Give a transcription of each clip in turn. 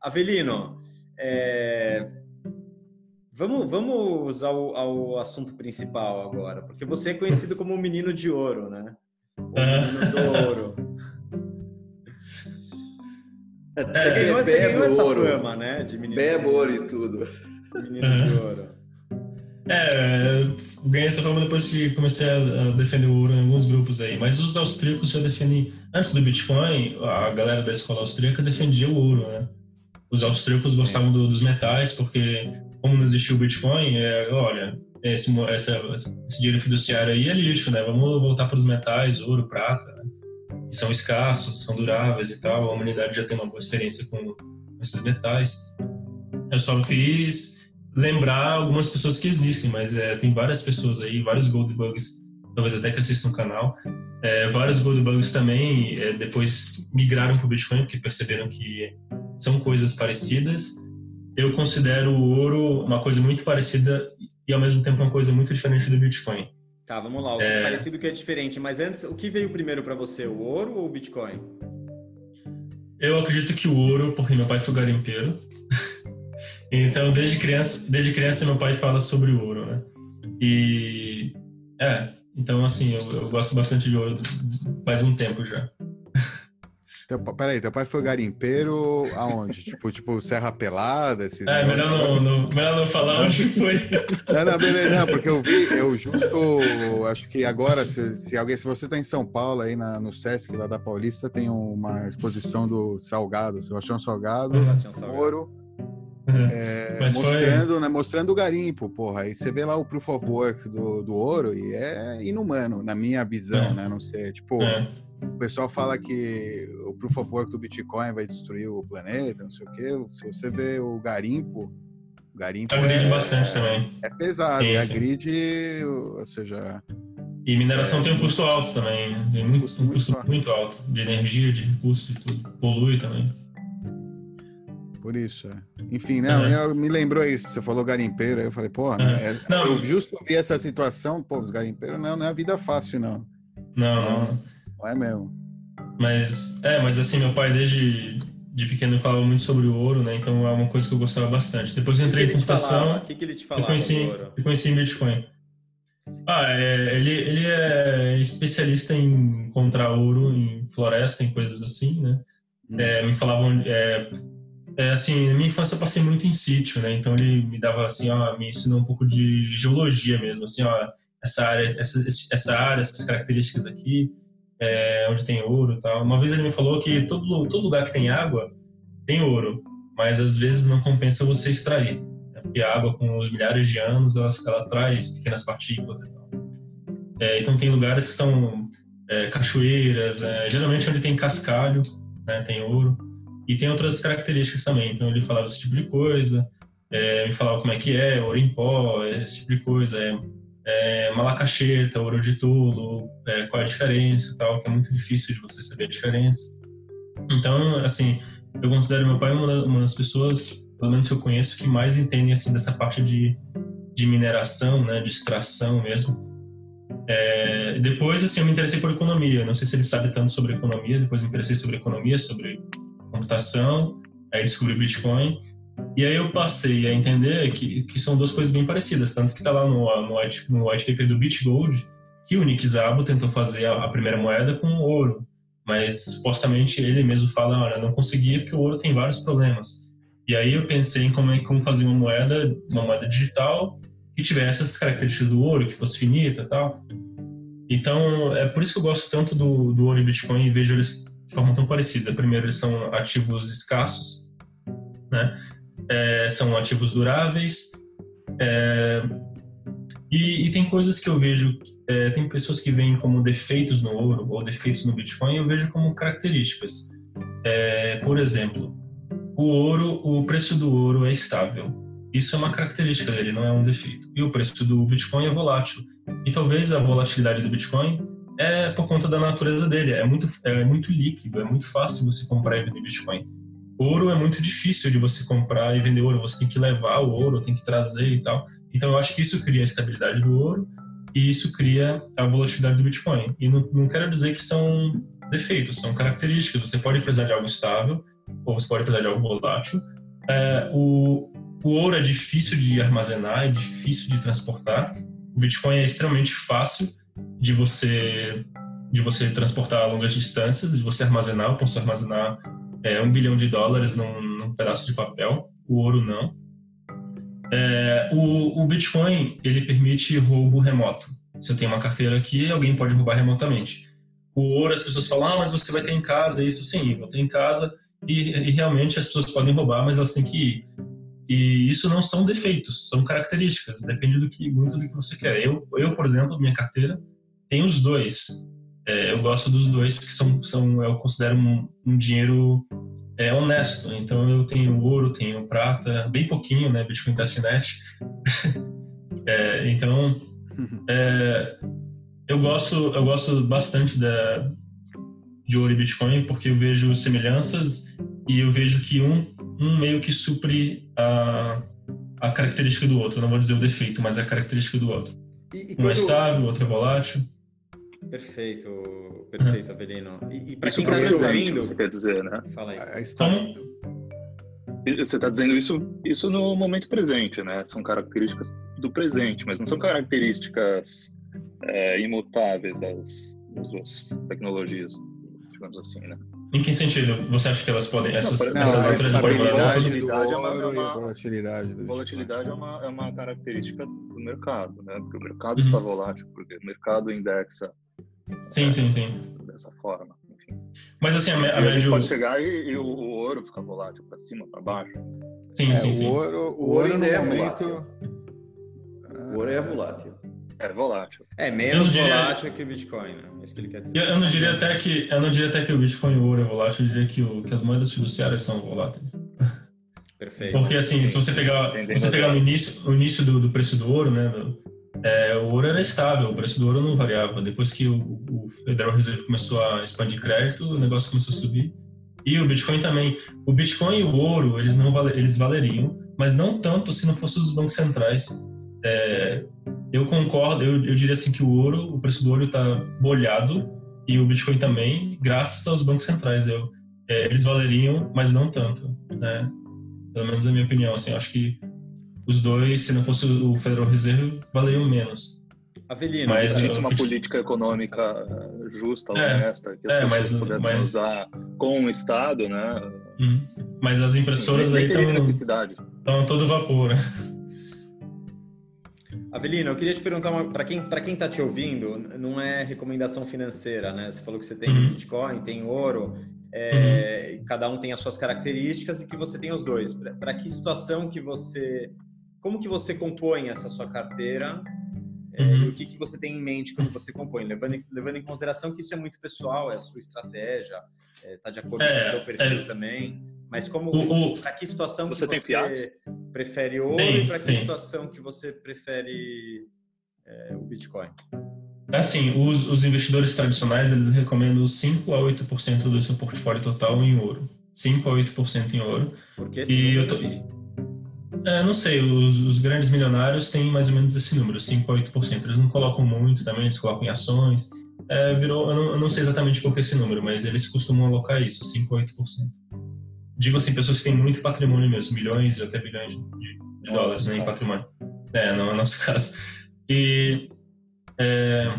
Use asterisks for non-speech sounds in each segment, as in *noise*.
Avelino, é... vamos, vamos ao, ao assunto principal agora, porque você é conhecido como o menino de ouro, né? O menino do ouro. É, Você ganhou, você bebo ganhou essa ouro. fama, né? De menino Bebo de ouro e tudo. Menino de ouro. É, eu ganhei essa fama depois que comecei a a defender o ouro em alguns grupos aí. Mas os austríacos já defendem. Antes do Bitcoin, a galera da escola austríaca defendia o ouro, né? Os austríacos gostavam do- dos metais, porque, como não existia o Bitcoin, é, olha, esse, esse dinheiro fiduciário aí é lixo, né? Vamos voltar para os metais, ouro, prata, né? que são escassos, são duráveis e tal. A humanidade já tem uma boa experiência com esses metais. Eu só fiz lembrar algumas pessoas que existem, mas é, tem várias pessoas aí, vários gold bugs, talvez até que assistam o canal. É, vários gold bugs também é, depois migraram para o Bitcoin porque perceberam que são coisas parecidas. Eu considero o ouro uma coisa muito parecida e ao mesmo tempo uma coisa muito diferente do Bitcoin. Tá, vamos lá. O que é parecido que é diferente. Mas antes, o que veio primeiro para você, o ouro ou o Bitcoin? Eu acredito que o ouro, porque meu pai foi garimpeiro. *laughs* então, desde criança, desde criança meu pai fala sobre o ouro, né? E é, então assim, eu, eu gosto bastante de ouro faz um tempo já. Teu, peraí, teu pai foi garimpeiro aonde? tipo, tipo Serra Pelada? Esses É, melhor não, não- melhor não falar onde foi. Não, não, beleza, não, porque eu vi, eu justo, acho que agora, se, se alguém, se você tá em São Paulo, aí na- no Sesc lá da Paulista, tem uma exposição do Salgado, Sebastião Salgado, Sebastião Salgado. ouro, é, Mas foi- mostrando, né, mostrando o garimpo, porra, aí você vê lá o proof of work do, do ouro e é inumano, na minha visão, É. né, não sei, tipo, É. o pessoal fala que o proof of work do Bitcoin vai destruir o planeta, não sei o quê, se você vê o garimpo, o garimpo Agride é, bastante também. é pesado, Sim, e a grid, ou seja, E mineração tem um custo alto também, né? tem muito, Custo um muito custo alto. muito alto de energia, de custo de tudo. Polui também. por isso, é. Enfim, não, É. eu, me lembrou isso, você falou garimpeiro, aí eu falei, porra, É. é- Não. eu justo vi essa situação, pô, os garimpeiros não, não é vida fácil, não, Não, não. Não é mesmo. Mas, é, mas assim, meu pai desde de pequeno falava muito sobre o ouro, né? Então é uma coisa que eu gostava bastante. Depois eu O que entrei em computação, O que, que ele te eu falava conheci, do ouro? eu conheci em Bitcoin. Ah, é, ele, ele é especialista em encontrar ouro em floresta, em coisas assim, né? Hum. É, me falavam, é, é, assim, na minha infância eu passei muito em sítio, né? Então ele me dava assim, ó, me ensinou um pouco de geologia mesmo, assim, ó, essa área, essa, essa área, essas características aqui, é, onde tem ouro e tal. Uma vez ele me falou que todo, todo lugar que tem água tem ouro, mas às vezes não compensa você extrair, né? porque a água com os milhares de anos ela, ela traz pequenas partículas e tal. É, então tem lugares que são é, cachoeiras, é, geralmente onde tem cascalho, né, tem ouro. E tem outras características também. Então ele falava esse tipo de coisa, é, me falava como é que é, ouro em pó, esse tipo de coisa. É, é, malacacheta, ouro de tolo, é, qual é a diferença tal, que é muito difícil de você saber a diferença. Então, assim, eu considero meu pai uma, uma das pessoas, pelo menos que eu conheço, que mais entendem assim dessa parte de, de mineração, né, de extração mesmo. É, depois, assim, eu me interessei por economia. Não sei se ele sabe tanto sobre economia. Depois me interessei sobre economia, sobre computação. Aí descobri Bitcoin. E aí eu passei a entender que, que são duas coisas bem parecidas. Tanto que está lá no, no, white, no white paper do BitGold que o Nick Szabo tentou fazer a, a primeira moeda com ouro. Mas supostamente ele mesmo fala, olha, não conseguia porque o ouro tem vários problemas. E aí eu pensei em como, é- como fazer uma moeda, uma moeda digital que tivesse essas características do ouro, que fosse finita tal. Então, é por isso que eu gosto tanto do, do ouro e Bitcoin e vejo eles de forma tão parecida. Primeiro, eles são ativos escassos, né? É, são ativos duráveis. é, e, e tem coisas que eu vejo, é, tem pessoas que veem como defeitos no ouro ou defeitos no Bitcoin, eu vejo como características. É, por exemplo, o ouro, o preço do ouro é estável. Isso é uma característica dele, não é um defeito. E o preço do Bitcoin é volátil. E talvez a volatilidade do Bitcoin é por conta da natureza dele. É muito, é muito líquido, é muito fácil você comprar e vender Bitcoin. Ouro é muito difícil de você comprar e vender ouro. Você tem que levar o ouro, tem que trazer e tal. Então eu acho que isso cria a estabilidade do ouro e isso cria a volatilidade do Bitcoin. E não, não quero dizer que são defeitos, são características. Você pode precisar de algo estável ou você pode precisar de algo volátil. É, o, o ouro é difícil de armazenar, é difícil de transportar. O Bitcoin é extremamente fácil de você de você transportar a longas distâncias, de você armazenar. Eu posso armazenar é, um bilhão de dólares num, num, pedaço de papel. O ouro não. É, o, o Bitcoin ele permite roubo remoto. Se eu tenho uma carteira aqui, alguém pode roubar remotamente. O ouro, as pessoas falam, ah, mas você vai ter em casa isso. Sim, vou ter em casa e, e realmente as pessoas podem roubar, mas elas têm que ir. E isso não são defeitos, são características, depende do que muito do que você quer. Eu, eu por exemplo, minha carteira tem os dois. É, eu gosto dos dois porque são, são eu considero um, um dinheiro é, honesto. Então eu tenho ouro, tenho prata, bem pouquinho, né? Bitcoin Testnet. *laughs* é, então é, eu gosto eu gosto bastante da de ouro e Bitcoin porque eu vejo semelhanças e eu vejo que um um meio que supre a, a característica do outro. não vou dizer o defeito, mas a característica do outro. E, e quando... Um é estável, o outro é volátil. Perfeito, perfeito, Avelino. E, e para quem está nos ouvindo... Você quer dizer, né? Fala aí. É, Como? Você está dizendo isso, isso no momento presente, né? São características do presente, mas não são características é, imutáveis das, das duas tecnologias, digamos assim, né? Em que sentido você acha que elas podem essas, não, essas não, outras volatilidade do ouro é uma, é uma, volatilidade do volatilidade é uma, é uma característica do mercado, né? Porque o mercado uhum. está volátil, porque o mercado indexa sim, é, sim, sim. dessa forma. Enfim. Mas assim, a, a, a médio... pode chegar e, e o, o, ouro ficar volátil para cima, para baixo. Sim, é, sim, sim. O ouro, o, o ouro, ouro é momento... O ouro é volátil. É volátil. É menos diria... volátil que o Bitcoin, né? É isso que ele quer dizer. Eu, eu, não diria até que eu não diria até que o Bitcoin e o ouro é volátil, eu diria que, o, que as moedas fiduciárias são voláteis. Perfeito. Porque assim, se você pegar, você pegar no início, o início do, do preço do ouro, né? É, o ouro era estável, o preço do ouro não variava. Depois que o, o Federal Reserve começou a expandir crédito, o negócio começou a subir. E o Bitcoin também. O Bitcoin e o ouro, eles não eles valeriam, mas não tanto se não fossem os bancos centrais. É, eu concordo, eu, eu diria assim que o ouro, o preço do ouro está bolhado e o Bitcoin também, graças aos bancos centrais. Eu, é, eles valeriam, mas não tanto, né? Pelo menos na minha opinião, assim, acho que os dois, se não fosse o Federal Reserve, valeriam menos. Avelino, mas existe uma política econômica eh, justa, é, honesta, que as é, pessoas mas, pudessem mas... usar com o Estado, né? Hum, mas as impressoras aí estão estão todo vapor. Né? Avelino, eu queria te perguntar para quem para quem está te ouvindo, não é recomendação financeira, né? Você falou que você tem uhum. Bitcoin, tem ouro, é, uhum. cada um tem as suas características e que você tem os dois. Para que situação que você, como que você compõe essa sua carteira? É, uhum. E o que, que você tem em mente quando você compõe, levando em, levando em consideração que isso é muito pessoal, é a sua estratégia, está é, tá de acordo é, com o seu perfil é. também. Mas como para que situação você, que você prefere ouro tem, e para que tem. situação que você prefere é, o Bitcoin? Assim, os, os, investidores tradicionais eles recomendam 5 a 8% do seu portfólio total em ouro. 5 a 8% em ouro. Por que esse e eu tô, é, não sei, os, os, grandes milionários têm mais ou menos esse número, 5 a 8%. Eles não colocam muito também, eles colocam em ações. É, virou, eu não, eu não, sei exatamente por que esse número, mas eles costumam alocar isso, 5 a 8% digo assim, pessoas que têm muito patrimônio mesmo, milhões e até bilhões de, de dólares né, em patrimônio. É, não é o nosso *laughs* caso. E, é,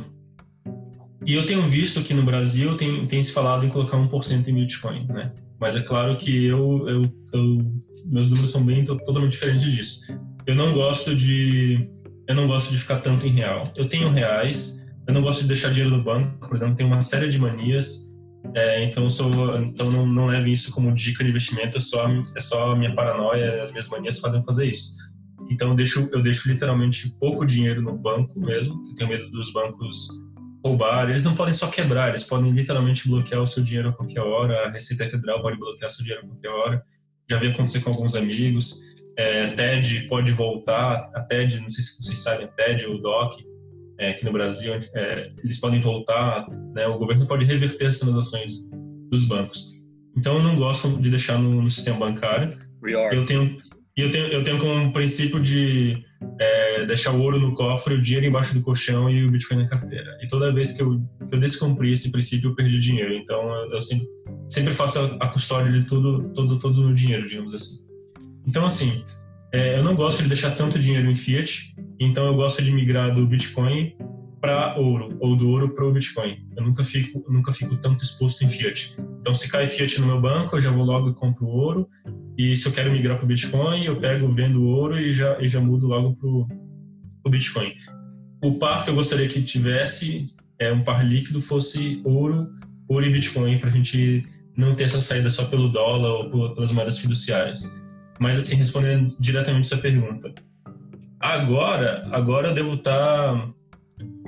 e eu tenho visto que no Brasil tem, tem se falado em colocar 1% em Bitcoin, né? Mas é claro que eu, eu, eu, meus números são bem totalmente diferentes disso. Eu não gosto de eu não gosto de ficar tanto em real. Eu tenho reais, eu não gosto de deixar dinheiro no banco, por exemplo, tenho uma série de manias é, então, sou, então não, não leve isso como dica de investimento, é só, é só a minha paranoia, as minhas manias fazem fazer isso. Então, eu deixo, eu deixo literalmente pouco dinheiro no banco mesmo, eu tenho medo dos bancos roubar. Eles não podem só quebrar, eles podem literalmente bloquear o seu dinheiro a qualquer hora, a Receita Federal pode bloquear seu dinheiro a qualquer hora. Já vi acontecer com alguns amigos. É, TED pode voltar, a TED, não sei se vocês sabem, a TED ou o DOC, é, aqui no Brasil, é, eles podem voltar, né, o governo pode reverter as transações dos bancos. Então, eu não gosto de deixar no, no sistema bancário. Eu tenho, eu tenho, eu tenho como princípio de é, deixar o ouro no cofre, o dinheiro embaixo do colchão e o Bitcoin na carteira. E toda vez que eu, que eu descumpri esse princípio, eu perdi dinheiro. Então eu sempre, sempre faço a, a custódia de tudo, todo, todo o meu dinheiro, digamos assim. Então, assim, é, eu não gosto de deixar tanto dinheiro em fiat, então eu gosto de migrar do Bitcoin para ouro ou do ouro para o Bitcoin. Eu nunca fico, nunca fico tanto exposto em fiat. Então, se cai fiat no meu banco, eu já vou logo e compro ouro. E se eu quero migrar para o Bitcoin, eu pego, vendo ouro e já, e já mudo logo para o Bitcoin. O par que eu gostaria que tivesse é um par líquido fosse ouro, ouro e Bitcoin para a gente não ter essa saída só pelo dólar ou pelas moedas fiduciárias. Mas assim, respondendo diretamente essa pergunta, agora, agora eu devo estar tá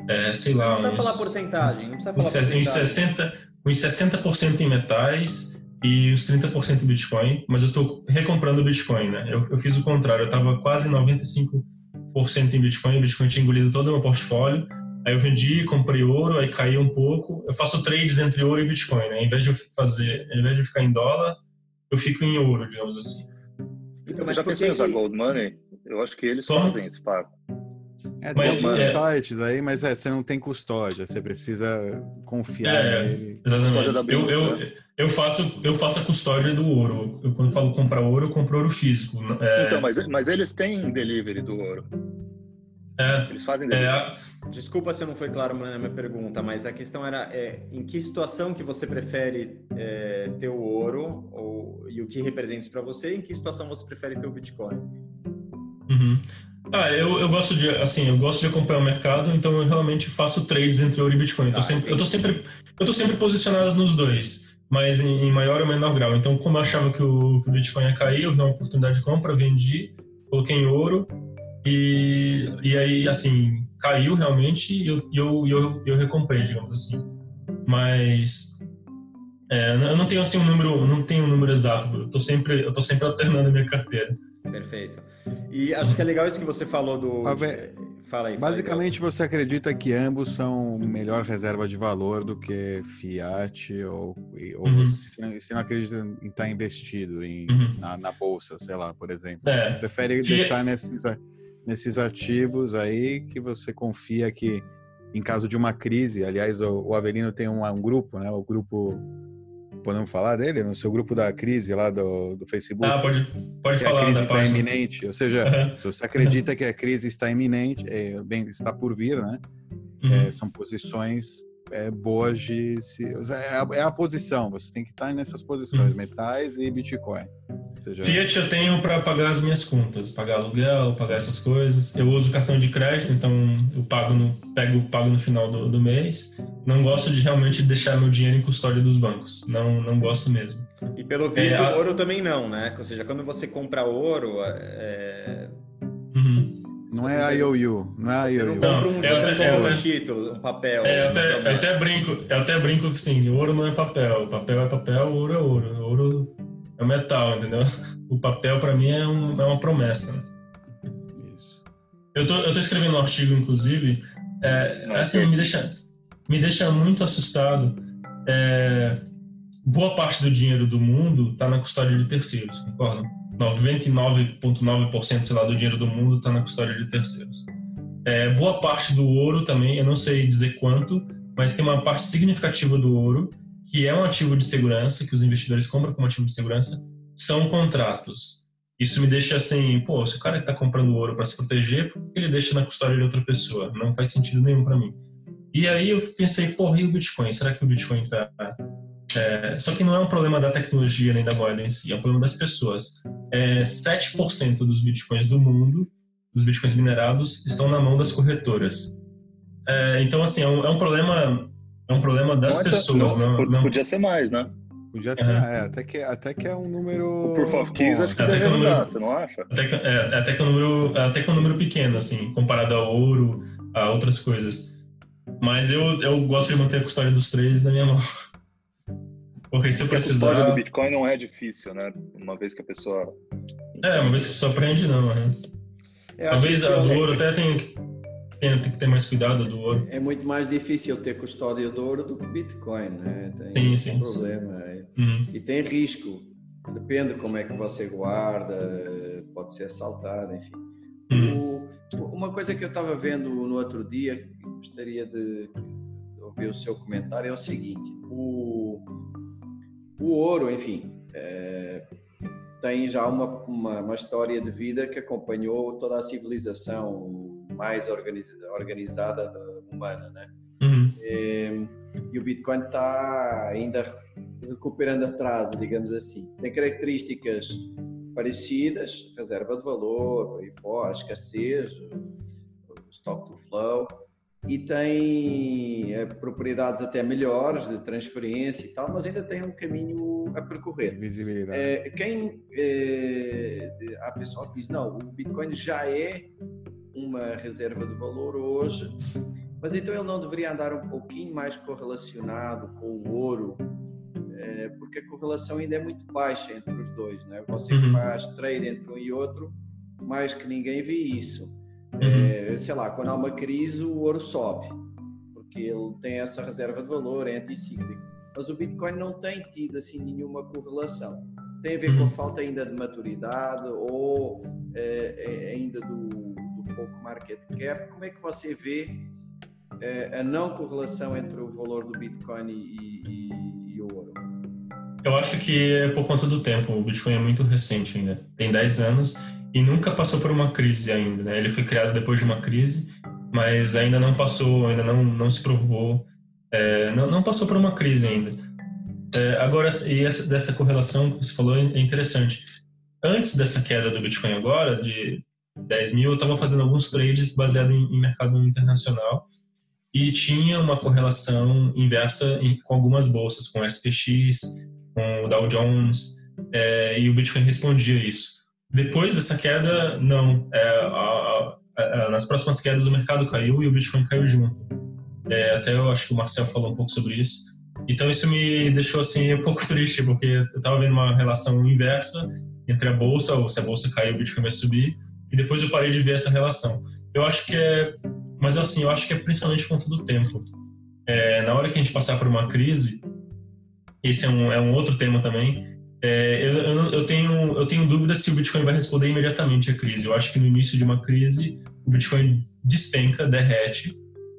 é, sei lá. Não precisa uns, falar porcentagem, não precisa falar uns, porcentagem. Uns 60%, uns 60 em metais e uns 30% em Bitcoin, mas eu estou recomprando o Bitcoin, né? Eu, eu fiz o contrário, eu estava quase 95% em Bitcoin, o Bitcoin tinha engolido todo o meu portfólio, aí eu vendi, comprei ouro, aí caiu um pouco, eu faço trades entre ouro e Bitcoin, né? Em vez de eu fazer, em vez de ficar em dólar, eu fico em ouro, digamos assim. Então, Você já pensou em usar Gold Money? Eu acho que eles Como? fazem esse papo. É, mas, tem é, sites aí, mas é, você não tem custódia, você precisa confiar é, nele. Exatamente. Eu, eu, eu, faço, eu faço a custódia do ouro. Eu, quando falo comprar ouro, eu compro ouro físico. É... Então, mas, mas eles têm delivery do ouro. É, eles fazem é, delivery. Desculpa se não foi claro na minha pergunta, mas a questão era é, em que situação que você prefere é, ter o ouro ou, e o que representa isso para você, e em que situação você prefere ter o Bitcoin? Uhum. Ah, eu, eu gosto de, assim, eu gosto de acompanhar o mercado, então eu realmente faço trades entre ouro e Bitcoin. Eu tô, ah, sempre, eu tô sempre, eu tô sempre posicionado nos dois, mas em, em, maior ou menor grau. Então, como eu achava que o, que o Bitcoin ia cair, eu vi uma oportunidade de compra, vendi, coloquei em ouro e, e aí, assim, caiu realmente e eu, eu, eu, eu recomprei, digamos assim. Mas é, eu não tenho assim um número, não tenho um número exato. Eu tô sempre, eu tô sempre alternando a minha carteira. Perfeito. E acho que é legal isso que você falou do. Fala aí. Basicamente, fala aí. você acredita que ambos são melhor reserva de valor do que Fiat ou, ou uhum. você, você não acredita em estar investido em, uhum. na, na, bolsa, sei lá, por exemplo? É. Prefere Fiat... deixar nesses, nesses ativos aí que você confia que em caso de uma crise, aliás, o, o Avelino tem um, um grupo, né? O grupo podemos falar dele no seu grupo da crise lá do, do Facebook? Ah, pode, pode que falar. A crise está iminente, ou seja, uhum. se você acredita que a crise está iminente, é, bem, está por vir, né? Uhum. É, são posições é, boas de se, é, a, é a posição. Você tem que estar nessas posições, metais e Bitcoin. Seja... Fiat eu tenho para pagar as minhas contas, pagar aluguel, pagar essas coisas. Eu uso cartão de crédito, então eu pago no, pego pago no final do, do mês. Não gosto de realmente deixar meu dinheiro em custódia dos bancos. Não, não gosto mesmo. E pelo visto, é, a... ouro também não, né? Ou seja, quando você compra ouro, é... Uhum. Não é IOU, não é IOU. Não, um, é, você é, um título, um papel. É, eu até, eu até brinco, eu até brinco que sim, ouro não é papel, papel é papel, ouro é ouro. Ouro é metal, entendeu? O papel para mim é, um, é, uma promessa. Né? Isso. Eu tô, eu tô escrevendo um artigo, inclusive, é, assim, me deixa, me deixa muito assustado. É, boa parte do dinheiro do mundo está na custódia de terceiros, concorda? 99,9% sei lá do dinheiro do mundo está na custódia de terceiros. É, boa parte do ouro também, eu não sei dizer quanto, mas tem uma parte significativa do ouro que é um ativo de segurança, que os investidores compram como ativo de segurança, são contratos. Isso me deixa assim, pô, se o cara está comprando ouro para se proteger, por que ele deixa na custódia de outra pessoa? Não faz sentido nenhum para mim. E aí eu pensei, pô, e o Bitcoin? Será que o Bitcoin está... É... Só que não é um problema da tecnologia nem da moeda em si, é um problema das pessoas. É, 7% dos Bitcoins do mundo, dos Bitcoins minerados, estão na mão das corretoras. É, então, assim, é um, é um problema é um problema das não pessoas, não, não, não, Podia ser mais, né? Podia ser, é. é, até, que, até que é um número. O Proof of Keys acho que até que é um número, você não acha? Até que, é, até que é um número, até que é um número pequeno, assim, comparado ao ouro, a outras coisas. Mas eu, eu gosto de manter a custódia dos três na minha mão. Porque se eu precisar. Do Bitcoin não é difícil, né? Uma vez que a pessoa. É, uma vez que a pessoa aprende, não, né? Talvez a do ouro até tem tem, tem que ter mais cuidado do ouro. É muito mais difícil ter custódia do ouro do que Bitcoin, né? Tem sim, sim. problema. Uhum. E tem risco. Depende como é que você guarda, pode ser assaltado, enfim. Uhum. O, Uma coisa que eu estava vendo no outro dia, gostaria de ouvir o seu comentário, é o seguinte: o, o ouro, enfim, é, tem já uma, uma, uma, história de vida que acompanhou toda a civilização mais organizada humana, né? Uhum. E, e o Bitcoin está ainda recuperando atrás, digamos assim. Tem características parecidas, reserva de valor, por aí fora, escassez, stock to flow, e tem é, propriedades até melhores de transferência e tal, mas ainda tem um caminho a percorrer. Visibilidade. É, quem é, há pessoal que diz não, o Bitcoin já é uma reserva de valor hoje, mas então ele não deveria andar um pouquinho mais correlacionado com o ouro, é, porque a correlação ainda é muito baixa entre os dois, né? Você uhum. faz trade entre um e outro, mais que ninguém vê isso. Uhum. É, sei lá, quando há uma crise, o ouro sobe, porque ele tem essa reserva de valor, é anticíclico. Mas o Bitcoin não tem tido assim nenhuma correlação. Tem a ver com a uhum. falta ainda de maturidade ou é, é, ainda do, do, pouco market cap. Como é que você vê é, a não correlação entre o valor do Bitcoin e, e, e o ouro? Eu acho que é por conta do tempo. O Bitcoin é muito recente ainda. Tem 10 anos e nunca passou por uma crise ainda, né? Ele foi criado depois de uma crise, mas ainda não passou, ainda não, não se provou, é, não, não passou por uma crise ainda. É, agora, e essa, dessa correlação que você falou é interessante. Antes dessa queda do Bitcoin agora, de 10 mil, eu estava fazendo alguns trades baseados em, em, mercado internacional e tinha uma correlação inversa em, com algumas bolsas, com SPX, com o Dow Jones, é, e o Bitcoin respondia isso. Depois dessa queda, não. É, a, a, a, nas próximas quedas o mercado caiu e o Bitcoin caiu junto. É, até eu acho que o Marcel falou um pouco sobre isso. Então isso me deixou assim um pouco *laughs* triste, porque eu estava vendo uma relação inversa entre a bolsa, ou se a bolsa cair, o Bitcoin vai subir, e depois eu parei de ver essa relação. Eu acho que é, mas assim, eu acho que é principalmente conta do tempo. É, na hora que a gente passar por uma crise, esse é um, é um outro tema também, é, eu, eu, eu, tenho, eu tenho dúvida se o Bitcoin vai responder imediatamente à crise. Eu acho que no início de uma crise, o Bitcoin despenca, derrete,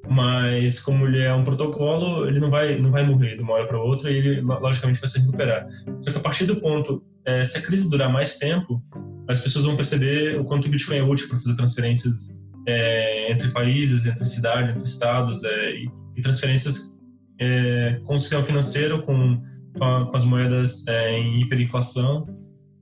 mas como ele é um protocolo, ele não vai, não vai morrer de uma hora para outra e ele, logicamente, vai se recuperar. Só que a partir do ponto, é, se a crise durar mais tempo, as pessoas vão perceber o quanto o Bitcoin é útil para fazer transferências é, entre países, entre cidades, entre estados, é, e, e, transferências é, com o sistema financeiro, com com, as moedas é, em hiperinflação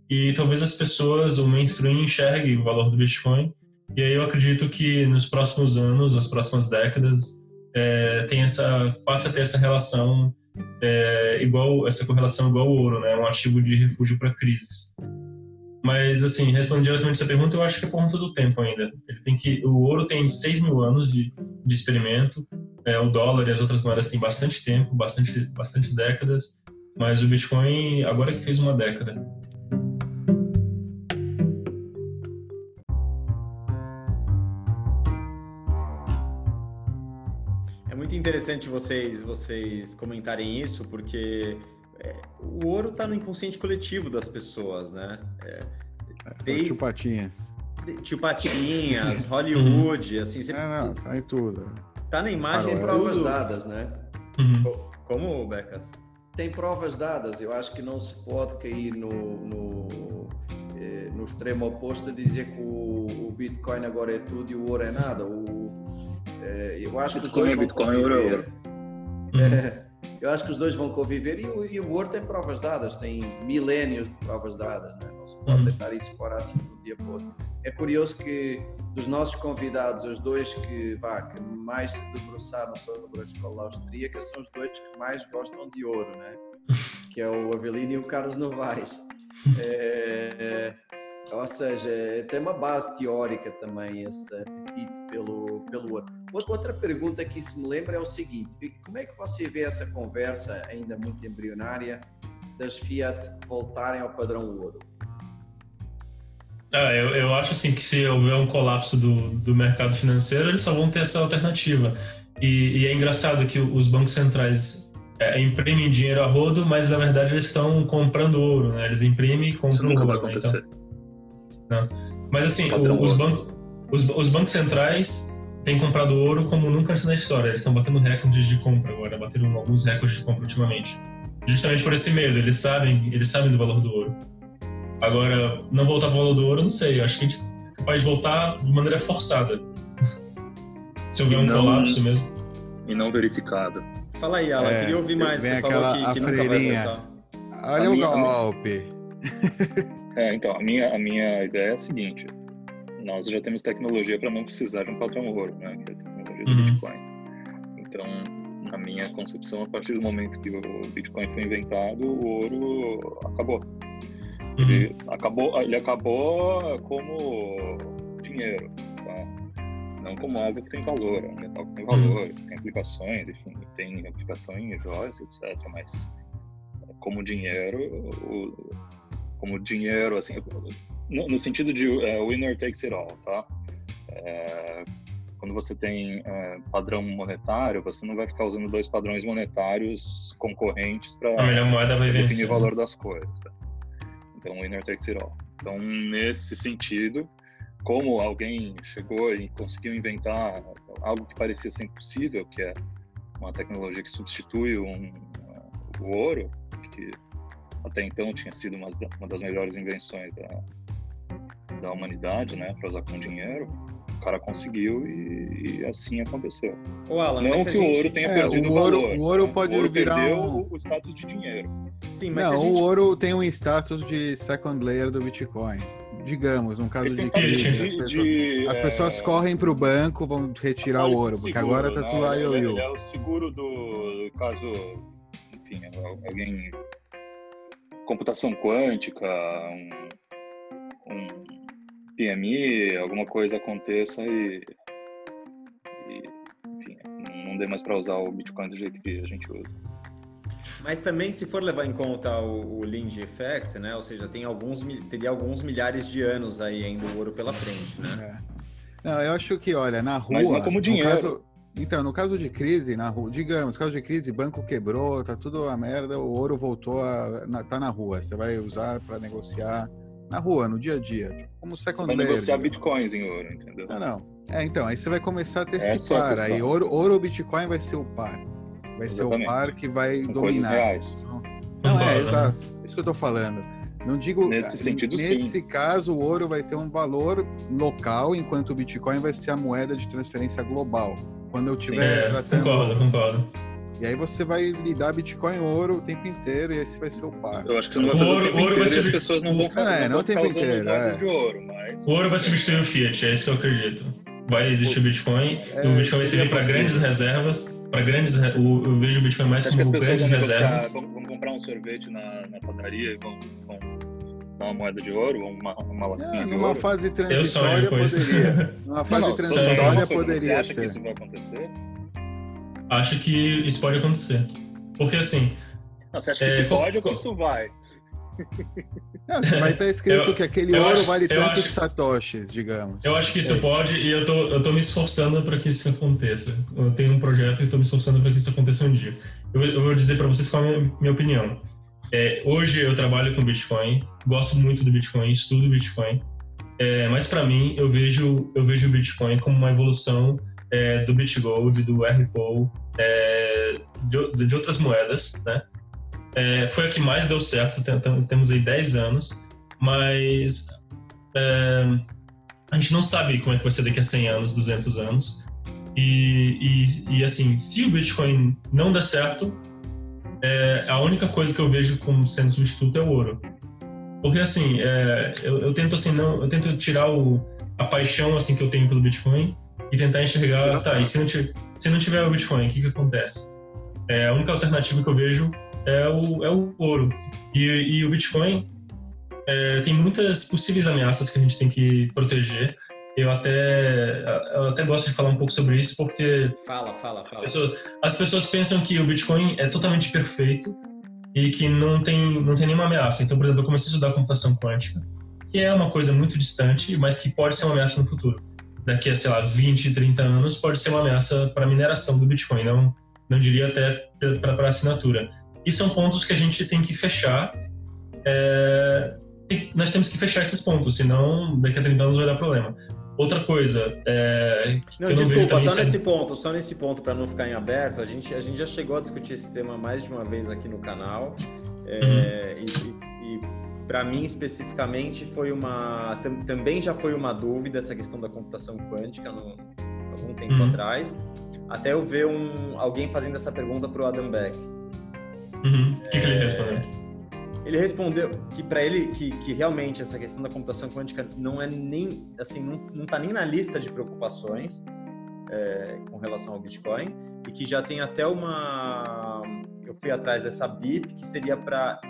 e talvez as pessoas, o mainstream, enxergue o valor do Bitcoin. E aí eu acredito que nos próximos anos, nas próximas décadas, é, tem essa, passe a ter essa relação é, igual, essa correlação igual ao ouro, né? Um ativo de refúgio para crises. Mas, assim, respondendo diretamente essa pergunta, eu acho que é por conta do tempo ainda. Ele tem que, o ouro tem 6 mil anos de, de experimento, é, o dólar e as outras moedas têm bastante tempo, bastante, bastante décadas, mas o Bitcoin agora que fez uma década. É muito interessante vocês vocês comentarem isso, porque é, o ouro está no inconsciente coletivo das pessoas, né? É, é desde... Tio Patinhas. Tio Patinhas, *laughs* Hollywood, assim. Sempre... É, não, tá em tudo. Tá na imagem. Tem provas dadas, né? Uhum. Como, Becas? Tem provas dadas. Eu acho que não se pode cair no, no, eh, no extremo oposto de dizer que o, o, Bitcoin agora é tudo e o ouro é nada. O, eh, eu acho que os dois é vão Bitcoin, é conviver. *laughs* Eu acho que os dois vão conviver e o, e o ouro tem provas dadas, tem milénios de provas dadas. Né? Não se pode uhum. isso fora assim de um dia para outro. É curioso que dos nossos convidados, os dois que, vá, que mais se debruçaram sobre a escola austríaca são os dois que mais gostam de ouro, né? que é o Avelino e o Carlos Novaes. É, é, ou seja, tem uma base teórica também esse Outra pergunta que se me lembra é o seguinte: como é que você vê essa conversa, ainda muito embrionária, das Fiat voltarem ao padrão ouro? Ah, eu, eu acho assim que se houver um colapso do, do mercado financeiro, eles só vão ter essa alternativa. E, e é engraçado que os bancos centrais é, imprimem dinheiro a rodo, mas na verdade eles estão comprando ouro, né? Eles imprimem e compram Isso nunca ouro. Vai né? acontecer. Então, Mas assim, o, os os, os bancos centrais têm comprado ouro como nunca antes na história. Eles estão batendo recordes de compra agora, bateram alguns recordes de compra ultimamente. Justamente por esse medo, eles sabem, eles sabem do valor do ouro. Agora, não voltar ao valor do ouro, não sei. Eu acho que a gente é capaz de voltar de maneira forçada. *laughs* Se houver um não, colapso mesmo. E não verificado. Fala aí, Alan, é, queria ouvir mais. Você falou que, que nunca vai voltar. Olha a o minha, golpe. *laughs* É, então, a minha, a minha ideia é a seguinte. Nós já temos tecnologia para não precisar de um padrão ouro, né? Que é a tecnologia do uhum. Bitcoin. Então, na minha concepção, a partir do momento que o Bitcoin foi inventado, o ouro acabou. Uhum. Ele acabou, ele acabou como dinheiro, tá? não como algo que tem valor, é um metal que tem valor, uhum. tem aplicações, enfim, tem aplicação em joias, etc. Mas como dinheiro, o, como dinheiro, assim, no, no sentido de uh, winner takes it all, tá? É, quando você tem é, padrão monetário, você não vai ficar usando dois padrões monetários concorrentes para definir o valor das coisas. Tá? Então, winner takes it all. Então, nesse sentido, como alguém chegou e conseguiu inventar algo que parecia ser impossível, que é uma tecnologia que substitui um, o ouro, que até então tinha sido uma, uma das melhores invenções da, da humanidade, né, para usar com dinheiro, o cara conseguiu e, e assim aconteceu. O Alan, não que gente... o ouro tenha é, perdido o ouro, valor. O ouro pode o ouro virar perdeu um... o status de dinheiro. Sim, mas não, gente... o ouro tem um status de second layer do Bitcoin. Digamos, num caso de crise, de, as pessoas, de, as pessoas é... correm para o banco, vão retirar o ouro, porque agora está tudo? IOU. Ele é o seguro do caso, enfim, alguém computação quântica, um, um PMI, alguma coisa aconteça e, e enfim, não dê mais para usar o Bitcoin do jeito que a gente usa. Mas também, se for levar em conta o, o Lindy Effect, né? Ou seja, tem alguns, teria alguns milhares de anos aí ainda o ouro pela frente, né? É. Não, eu acho que, olha, na rua... Mas não como dinheiro. Caso, então, no caso de crise, na rua, digamos, caso de crise, banco quebrou, tá tudo uma merda, o ouro voltou a na, tá na rua. Você vai usar para negociar na rua, no dia a dia, tipo, como secundário. Você vai negociar bitcoins em ouro, entendeu? Não, não. É, então, aí você vai começar a ter Essa esse é par. É aí ouro, ouro ou Bitcoin vai ser o par. Vai Exatamente. ser o par que vai São dominar. Reais. Não, não é, exato. É isso que eu tô falando. Não digo. Nesse sentido, Nesse sim. caso, o ouro vai ter um valor local, enquanto o Bitcoin vai ser a moeda de transferência global. Quando eu estiver é, tratando. Concordo, concordo. E aí você vai lidar Bitcoin ouro o tempo inteiro e esse vai ser o par. Eu acho que você não vai fazer ouro, o tempo ouro inteiro e as pessoas não vão fazer é, não, não o tempo inteiro, é. de ouro, mas... O ouro vai substituir o Fiat, é isso que eu acredito. Vai existir o Bitcoin, é, o Bitcoin vai servir para grandes reservas, para grandes... Eu vejo o Bitcoin mais como grandes reservas. Vão, vão, comprar um sorvete na, na padaria e vão, vão uma moeda de ouro, uma, uma lasquinha é, de numa ouro. fase transitória poderia. Numa fase não, não, transitória poderia você acha ser. Que isso vai acontecer? Acho que isso pode acontecer. Porque assim. Não, você acha que é, isso pode ou que isso vai? Não, vai estar escrito eu, que aquele ouro acho, vale tantos acho, satoshis, digamos. Eu acho que isso é. pode e eu tô, eu tô me esforçando para que isso aconteça. Eu tenho um projeto e estou me esforçando para que isso aconteça um dia. Eu, eu vou dizer para vocês qual é a minha, minha opinião. É, hoje eu trabalho com Bitcoin, gosto muito do Bitcoin, estudo Bitcoin, é, mas para mim eu vejo eu vejo o Bitcoin como uma evolução é, do BitGold, do Ripple, é, de, de, outras moedas, né? É, foi a que mais deu certo, temos aí 10 anos, mas é, a gente não sabe como é que vai ser daqui a 100 anos, 200 anos. E, e, e assim, se o Bitcoin não der certo, é, a única coisa que eu vejo como sendo substituto é o ouro. Porque assim, é, eu, eu, tento assim não, eu tento tirar o, a paixão assim que eu tenho pelo Bitcoin e tentar enxergar, tá, e se não, se não tiver o Bitcoin, o que que acontece? É, a única alternativa que eu vejo é o, é o ouro. E, e o Bitcoin é, tem muitas possíveis ameaças que a gente tem que proteger. Eu até, eu até gosto de falar um pouco sobre isso porque. Fala, fala, fala. As pessoas, as pessoas pensam que o Bitcoin é totalmente perfeito e que não tem, não tem nenhuma ameaça. Então, por exemplo, eu comecei a estudar computação quântica, que é uma coisa muito distante, mas que pode ser uma ameaça no futuro. Daqui a, sei lá, 20, 30 anos, pode ser uma ameaça para a mineração do Bitcoin, não, não diria até para a assinatura. E são pontos que a gente tem que fechar. É, nós temos que fechar esses pontos, senão daqui a 30 anos vai dar problema. Outra coisa, é, não, não desculpa, só nesse ponto, só nesse ponto para não ficar em aberto, a gente, a gente já chegou a discutir esse tema mais de uma vez aqui no canal é, uhum. e, e para mim especificamente foi uma também já foi uma dúvida essa questão da computação quântica no, algum tempo uhum. atrás, até eu ver um alguém fazendo essa pergunta para o Adam Beck. Uhum. O que, que ele respondeu? ele respondeu que para ele que, que realmente essa questão da computação quântica não é nem assim não, não tá nem na lista de preocupações é, com relação ao Bitcoin e que já tem até uma eu fui atrás dessa BIP que seria para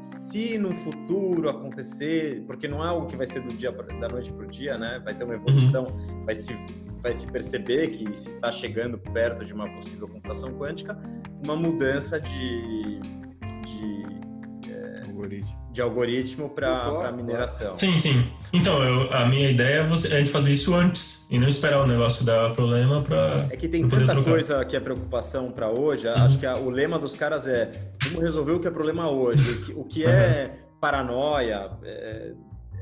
se no futuro acontecer porque não é algo que vai ser do dia da noite para o dia né vai ter uma evolução uhum. vai se vai se perceber que se está chegando perto de uma possível computação quântica uma mudança de algoritmo. De algoritmo para mineração. Sim, sim. Então, eu, a minha ideia é, você, é a gente fazer isso antes e não esperar o negócio dar problema para. É que tem tanta trocar. coisa que é preocupação para hoje. Uhum. Acho que a, o lema dos caras é vamos resolver o que é problema hoje. O que, o que é uhum. paranoia, é,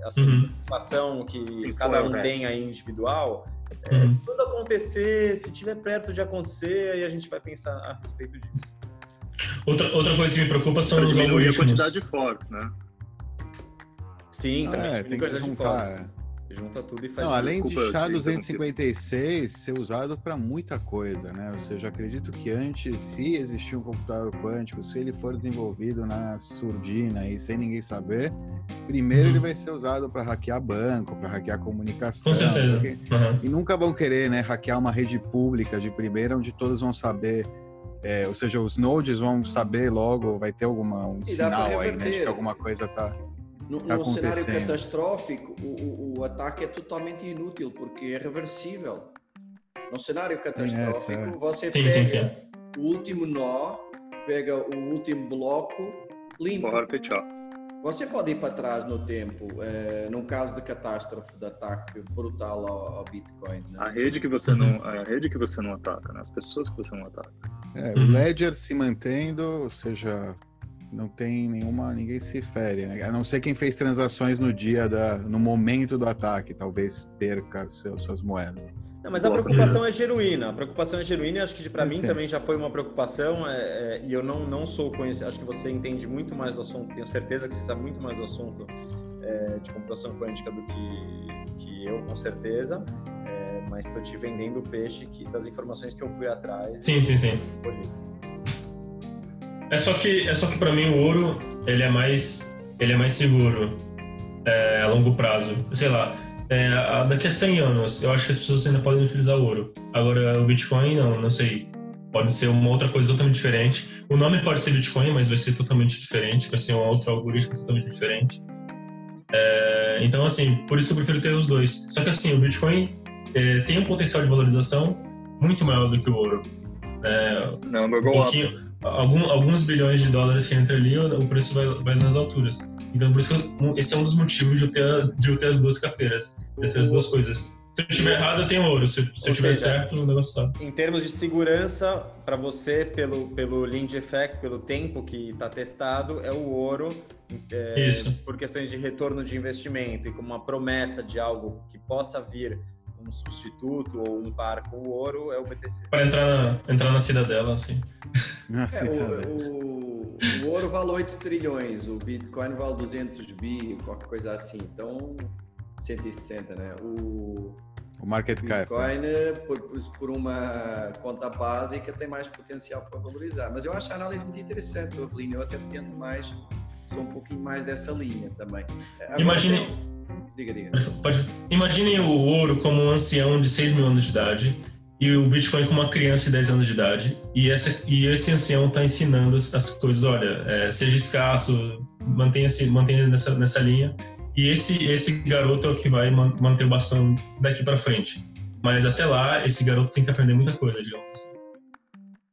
assim, uhum. preocupação que cada um tem aí individual. É, uhum. Quando acontecer, se estiver perto de acontecer, aí a gente vai pensar a respeito disso. Outra, outra coisa que me preocupa são os algoritmos. a quantidade de forks, né? Sim, também. É, tem que juntar. Junta tudo e faz Não, além de SHA-256 ser usado para muita coisa, né? Ou seja, acredito que antes, se existir um computador quântico, se ele for desenvolvido na surdina e sem ninguém saber, primeiro uhum. ele vai ser usado para hackear banco, para hackear comunicação. Com certeza. Uhum. E nunca vão querer, né, hackear uma rede pública de primeira onde todos vão saber é, ou seja, os nodes vão saber logo, vai ter alguma, um sinal aí, né, de que alguma coisa está no, tá no cenário catastrófico, o, o, o, ataque é totalmente inútil, porque é reversível. No cenário catastrófico, é, você sim, pega sim, sim. o último nó, pega o último bloco, limpa. Você pode ir para trás no tempo, é, num caso de catástrofe, de ataque brutal ao, ao Bitcoin. Né? A rede que você não, a rede que você não ataca, né? as pessoas que você não ataca. É, o ledger se mantendo, ou seja, não tem nenhuma, ninguém se fere, né? A não ser quem fez transações no dia da, no momento do ataque, talvez perca seu, suas moedas. Não, mas a preocupação é genuína. A preocupação é genuína e acho que para mim também já foi uma preocupação. É, é, e eu não, não sou conhecido. Acho que você entende muito mais do assunto. Tenho certeza que você sabe muito mais do assunto é, de computação quântica do que, que eu, com certeza. É, mas estou te vendendo o peixe que, das informações que eu fui atrás. Sim, sim, sim. É só que é só que para mim o ouro ele é mais ele é mais seguro é, a longo prazo. Sei lá é, daqui a 100 anos, eu acho que as pessoas ainda podem utilizar ouro. Agora, o Bitcoin, não, não sei. Pode ser uma outra coisa totalmente diferente. O nome pode ser Bitcoin, mas vai ser totalmente diferente. Vai ser um outro algoritmo totalmente diferente. É, então, assim, por isso eu prefiro ter os dois. Só que, assim, o Bitcoin é, tem um potencial de valorização muito maior do que o ouro. É, não, um pouquinho, algum, alguns bilhões de dólares que entra ali, o preço vai, vai nas alturas. Então, por isso que esse é um dos motivos de eu ter, de eu ter as duas carteiras, de eu ter as duas coisas. Se eu estiver errado, eu tenho ouro. Se, se eu estiver certo, o negócio sabe. Em termos de segurança, para você, pelo, pelo Lynch Effect, pelo tempo que está testado, é o ouro. É, Isso. Por questões de retorno de investimento e como uma promessa de algo que possa vir um substituto ou um par com o ouro, é o BTC. Para entrar na, entrar na cidadela, assim. Na cidadela. É, o, o o ouro vale 8 trilhões, o Bitcoin vale 200 bi, qualquer coisa assim. Então, 160, né? O, o market cap. Bitcoin, né? por, por, uma conta básica, tem mais potencial para valorizar. Mas eu acho a análise muito interessante, Avelino. Eu até tento mais, sou um pouquinho mais dessa linha também. Imagine. Diga, diga. Pode... Imagine o ouro como um ancião de 6 mil anos de idade e o Bitcoin com uma criança de 10 anos de idade. E, essa, e esse ancião está ensinando as coisas, olha, é, seja escasso, mantenha-se mantenha nessa, nessa linha. E esse, esse garoto é o que vai manter o bastão daqui para frente. Mas até lá, esse garoto tem que aprender muita coisa, digamos assim.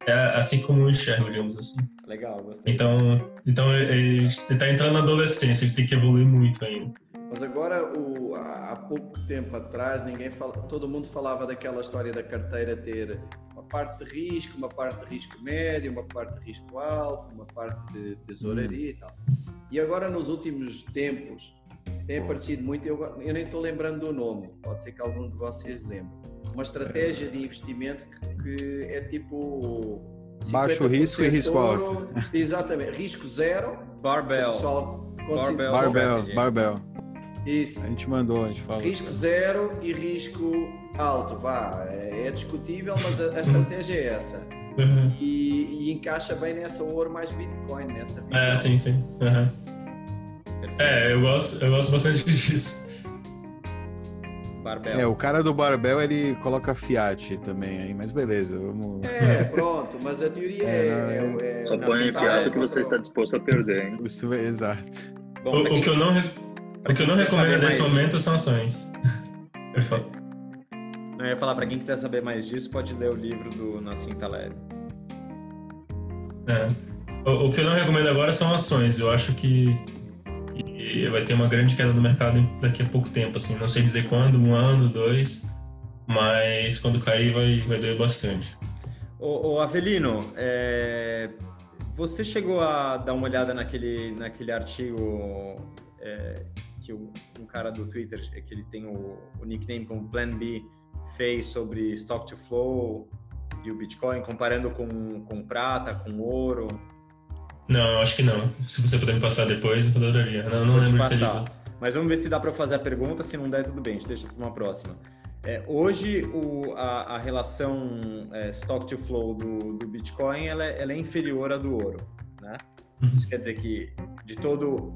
É assim como eu enxergo, digamos assim. Legal, gostei. Então, então ele está entrando na adolescência, ele tem que evoluir muito ainda. Mas agora, o, há pouco tempo atrás, ninguém fala, todo mundo falava daquela história da carteira ter uma parte de risco, uma parte de risco médio, uma parte de risco alto, uma parte de tesouraria hum. e tal. E agora, nos últimos tempos, tem aparecido muito, eu, eu nem estou lembrando do nome, pode ser que algum de vocês lembre. Uma estratégia de investimento que, que é tipo. Baixo risco e risco ouro, alto. Exatamente, risco zero. Barbell. Barbell. Barbell. Barbell. Isso. A gente mandou, a gente falou. Risco zero e risco alto, vá. É, é discutível, mas a, a estratégia é essa. Uhum. E, e, encaixa bem nessa ouro mais Bitcoin, nessa visão. É, sim, sim. Uhum. É, eu gosto, eu gosto bastante *laughs* disso. Barbel. É, o cara do Barbel ele coloca Fiat também aí, mas beleza, vamos. É, pronto, mas a teoria *laughs* é. é, é, é Só põe Fiat que você está disposto a perder, hein? Isso é exato. Bom, o, o, que eu não, o que eu não recomendo nesse momento são ações. *laughs* Eu ia falar, para quem quiser saber mais disso, pode ler o livro do Nassim Taleb. É. O, o que eu não recomendo agora são ações. Eu acho que e vai ter uma grande queda no mercado daqui a pouco tempo, assim, não sei dizer quando, um ano, dois, mas quando cair vai, vai doer bastante. Ô, ô Avelino, é... você chegou a dar uma olhada naquele, naquele artigo é, que o, um cara do Twitter, que ele tem o, o nickname como Plan B, fez sobre Stock to Flow e o Bitcoin, comparando com, com prata, com ouro? Não, acho que não. Se você puder me passar depois, eu adoraria. Não, não lembro de ter Mas vamos ver se dá para fazer a pergunta. Se não der, tudo bem. A gente deixa para uma próxima. É, hoje, o, a, a, relação é, stock to flow do, do Bitcoin ela é, ela é, inferior à do ouro. Né? Uhum. Isso quer dizer que de todo.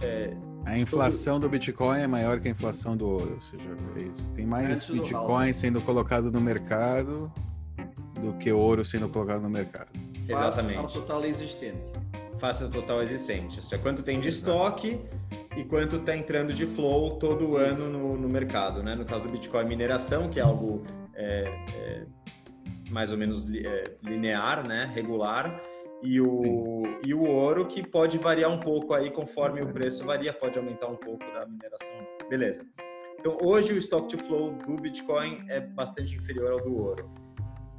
É, a inflação do Bitcoin é maior que a inflação do ouro. Ou seja, é isso. tem mais Bitcoin sendo colocado no mercado do que ouro sendo colocado no mercado. Exatamente. ao total existente. Face ao total existente. Isso é quanto tem de estoque e quanto está entrando de flow todo ano no, no, mercado. Né? No caso do Bitcoin, mineração, que é algo é, é, mais ou menos é, linear, né? regular. E o, e o ouro, que pode variar um pouco aí conforme o preço varia, pode aumentar um pouco da mineração. Beleza. Então, hoje o stock to flow do Bitcoin é bastante inferior ao do ouro.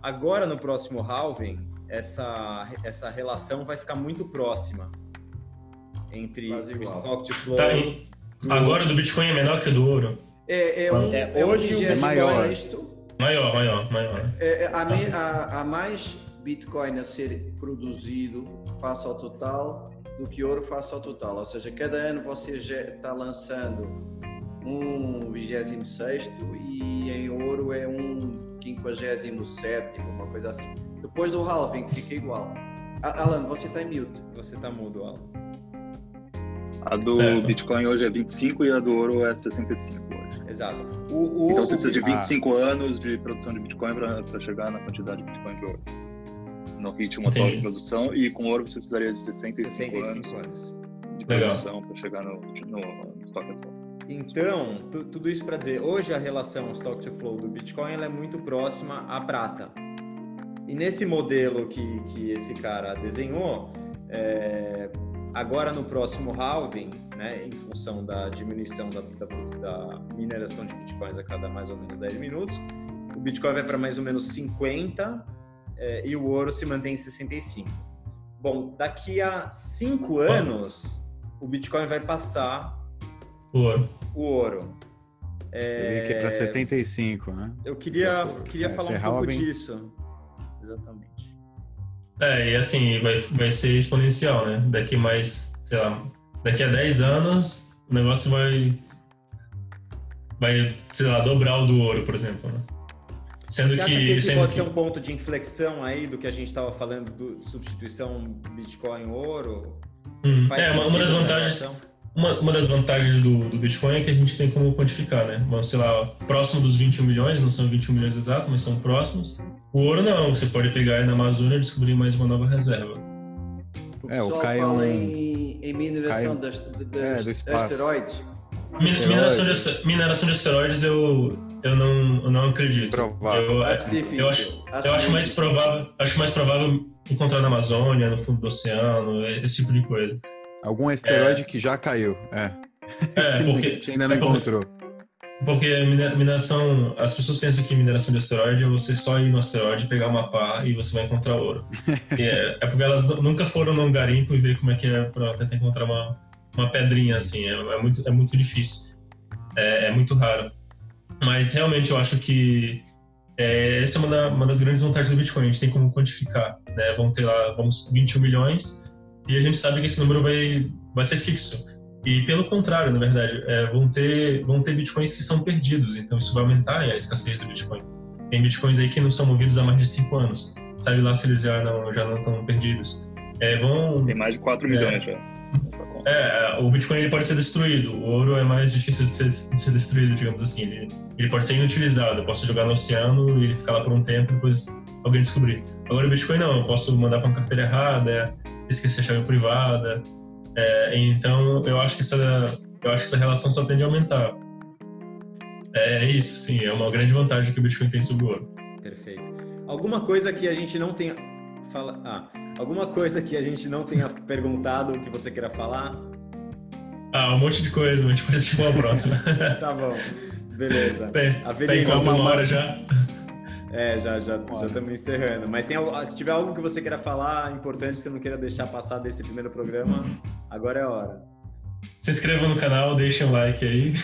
Agora, no próximo halving, essa, essa relação vai ficar muito próxima entre o stock to flow. Tá, do... Agora do Bitcoin é menor que o do ouro? É, é, um, é, é hoje é maior. Maior, maior, maior. É, é a, a, a, mais Bitcoin a ser produzido face ao total do que ouro face ao total. Ou seja, cada ano você já está lançando um 26 e em ouro é um 57, uma coisa assim. Depois do halving fica igual. Alan, você está em mute. Você está mudo, Alan. A do certo. Bitcoin hoje é 25 e a do ouro é 65 hoje. Exato. O, o, então você precisa de 25 ah. anos de produção de Bitcoin para chegar na quantidade de Bitcoin de ouro. No ritmo atual de produção. E com ouro você precisaria de 65, 65 anos, anos, de produção para chegar no, no, no estoque atual. Então, tudo isso para dizer, hoje a relação stock to flow do Bitcoin é muito próxima à prata. E nesse modelo que, que esse cara desenhou, é, agora no próximo halving, né, em função da diminuição da, da, da, mineração de bitcoins a cada mais ou menos 10 minutos, o bitcoin vai para mais ou menos 50 é, e o ouro se mantém em 65. Bom, daqui a cinco anos, o bitcoin vai passar o ouro. O ouro. É... que é para 75, né? Eu queria, queria é, falar um pouco disso exatamente. É, e assim, vai, vai ser exponencial, né? Daqui mais, sei lá, daqui a 10 anos, o negócio vai, vai sei lá, dobrar o do ouro, por exemplo, né? Sendo Você que, acha que esse pode que... ser um ponto de inflexão aí do que a gente estava falando do substituição Bitcoin-ouro? Hum, é, uma, uma das vantagens... Uma, uma das vantagens do, do Bitcoin é que a gente tem como quantificar, né? Vamos, sei lá, próximo dos 21 milhões, não são 21 milhões exatos, mas são próximos. O ouro não, você pode pegar aí na Amazônia e descobrir mais uma nova reserva. O é, o Caio fala em, em mineração Caio... das, das, é, asteroides. Min, mineração, de, mineração de asteroides eu, eu, não, eu não acredito. Provável. Eu, acho difícil. Eu acho, acho, eu acho mais provável, acho mais provável encontrar na Amazônia, no fundo do oceano, esse tipo de coisa. Algum asteroide é... que já caiu, é. É, *laughs* porque... a gente ainda não é porque, encontrou. Porque mineração... As pessoas pensam que mineração de asteroide é você só ir no asteroide, pegar uma pá e você vai encontrar ouro. *laughs* é, é, porque elas nunca foram num garimpo e ver como é que é pra tentar encontrar uma, uma pedrinha, assim, é, é muito, é muito difícil. É, é, muito raro. Mas realmente eu acho que é, essa é uma, da, uma, das grandes vantagens do Bitcoin, a gente tem como quantificar, né? Vamos ter lá, vamos 21 milhões, e a gente sabe que esse número vai, vai ser fixo. E pelo contrário, na verdade, é, vão, ter, vão ter bitcoins que são perdidos, então isso vai aumentar a escassez do Bitcoin. Tem bitcoins aí que não são movidos há mais de 5 anos. Sabe lá se eles já não, já não estão perdidos. É, vão, Tem mais de 4 milhões já. É, o Bitcoin ele pode ser destruído. O ouro é mais difícil de ser, de ser destruído, digamos assim. Ele, ele, pode ser inutilizado. Eu posso jogar no oceano e ele ficar lá por um tempo e depois alguém descobrir. Agora o Bitcoin não. Eu posso mandar para uma carteira errada, esquecer a chave privada. É, então eu acho que essa eu acho que essa relação só tende a aumentar. É isso, sim. É uma grande vantagem que o Bitcoin tem sobre o ouro. Perfeito. Alguma coisa que a gente não tenha fala ah, alguma coisa que a gente não tenha perguntado que você queira falar? Ah, um monte de coisa, mas pode tipo a próxima. *laughs* tá bom. Beleza. Tem, Avelino, tem quanto uma hora já? *laughs* É, já já já estamos encerrando. Mas tem se tiver algo que você queira falar importante, que você não queira deixar passar desse primeiro programa, agora é a hora. Se inscreva no canal, deixem um like aí.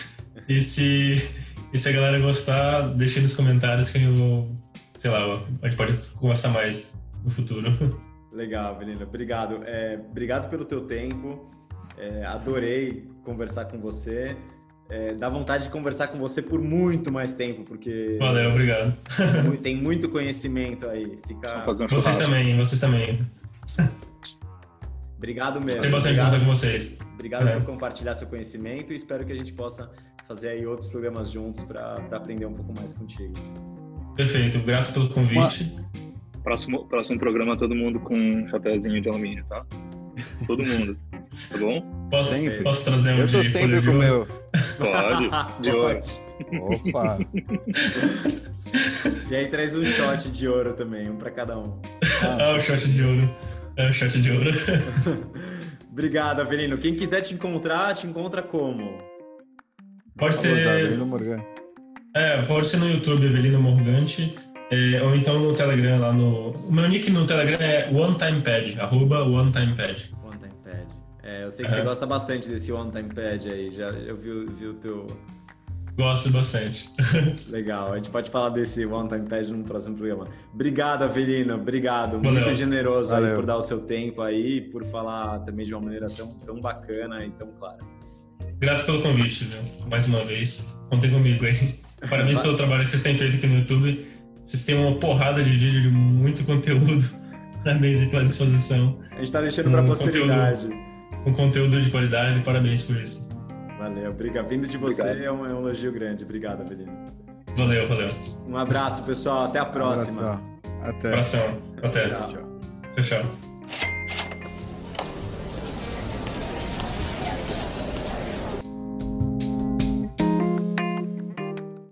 E se, e se a galera gostar, deixem nos comentários que eu, sei lá, a gente pode conversar mais no futuro. *laughs* Legal, Avelino. Obrigado. É, obrigado pelo teu tempo. É, adorei conversar com você é, dá vontade de conversar com você por muito mais tempo, porque. Valeu, obrigado. Tem muito conhecimento aí. Fica... Vocês também, vocês também. Obrigado mesmo. Tem bastante obrigado, com vocês. Obrigado é. por compartilhar seu conhecimento e espero que a gente possa fazer aí outros programas juntos para aprender um pouco mais contigo. Perfeito, grato pelo convite. Próximo, próximo programa, todo mundo com um chapéuzinho de alumínio, tá? Todo mundo. Tá bom? Posso, posso trazer um Eu tô sempre com o meu. Pode, *laughs* de ouro. Opa! e aí traz um shot de ouro também, um para cada um. Ah, o shot de ouro. É o shot de ouro. *laughs* Obrigado, Avelino. Quem quiser te encontrar, te encontra como? Pode ser. Avelino Morgan. É, pode ser no YouTube, Avelino Morgante. É, ou então no Telegram lá no. O meu nick no Telegram é OneTimePad, arroba OneTimePad. É, eu sei que você gosta bastante desse One Time Pad aí, já eu vi, vi o teu. Gosto bastante. *laughs* Legal, a gente pode falar desse One Time Pad no próximo programa. Obrigado, Avelino, obrigado. Valeu. Muito generoso Valeu. aí por dar o seu tempo aí, por falar também de uma maneira tão, tão bacana e tão clara. Grato pelo convite, viu? mais uma vez. Contem comigo aí. Parabéns pelo trabalho que vocês têm feito aqui no YouTube. Vocês têm uma porrada de vídeo de muito conteúdo. *laughs* Parabéns pela disposição. A gente está deixando para a posteridade. Conteúdo com conteúdo de qualidade. Parabéns por isso. Valeu, obrigado. Vindo de você é um, é um, elogio grande. Obrigado, Avelino. Valeu, valeu. Um abraço, pessoal. Até a próxima. Um abração. Até. Abração. Até. tchau. tchau. tchau.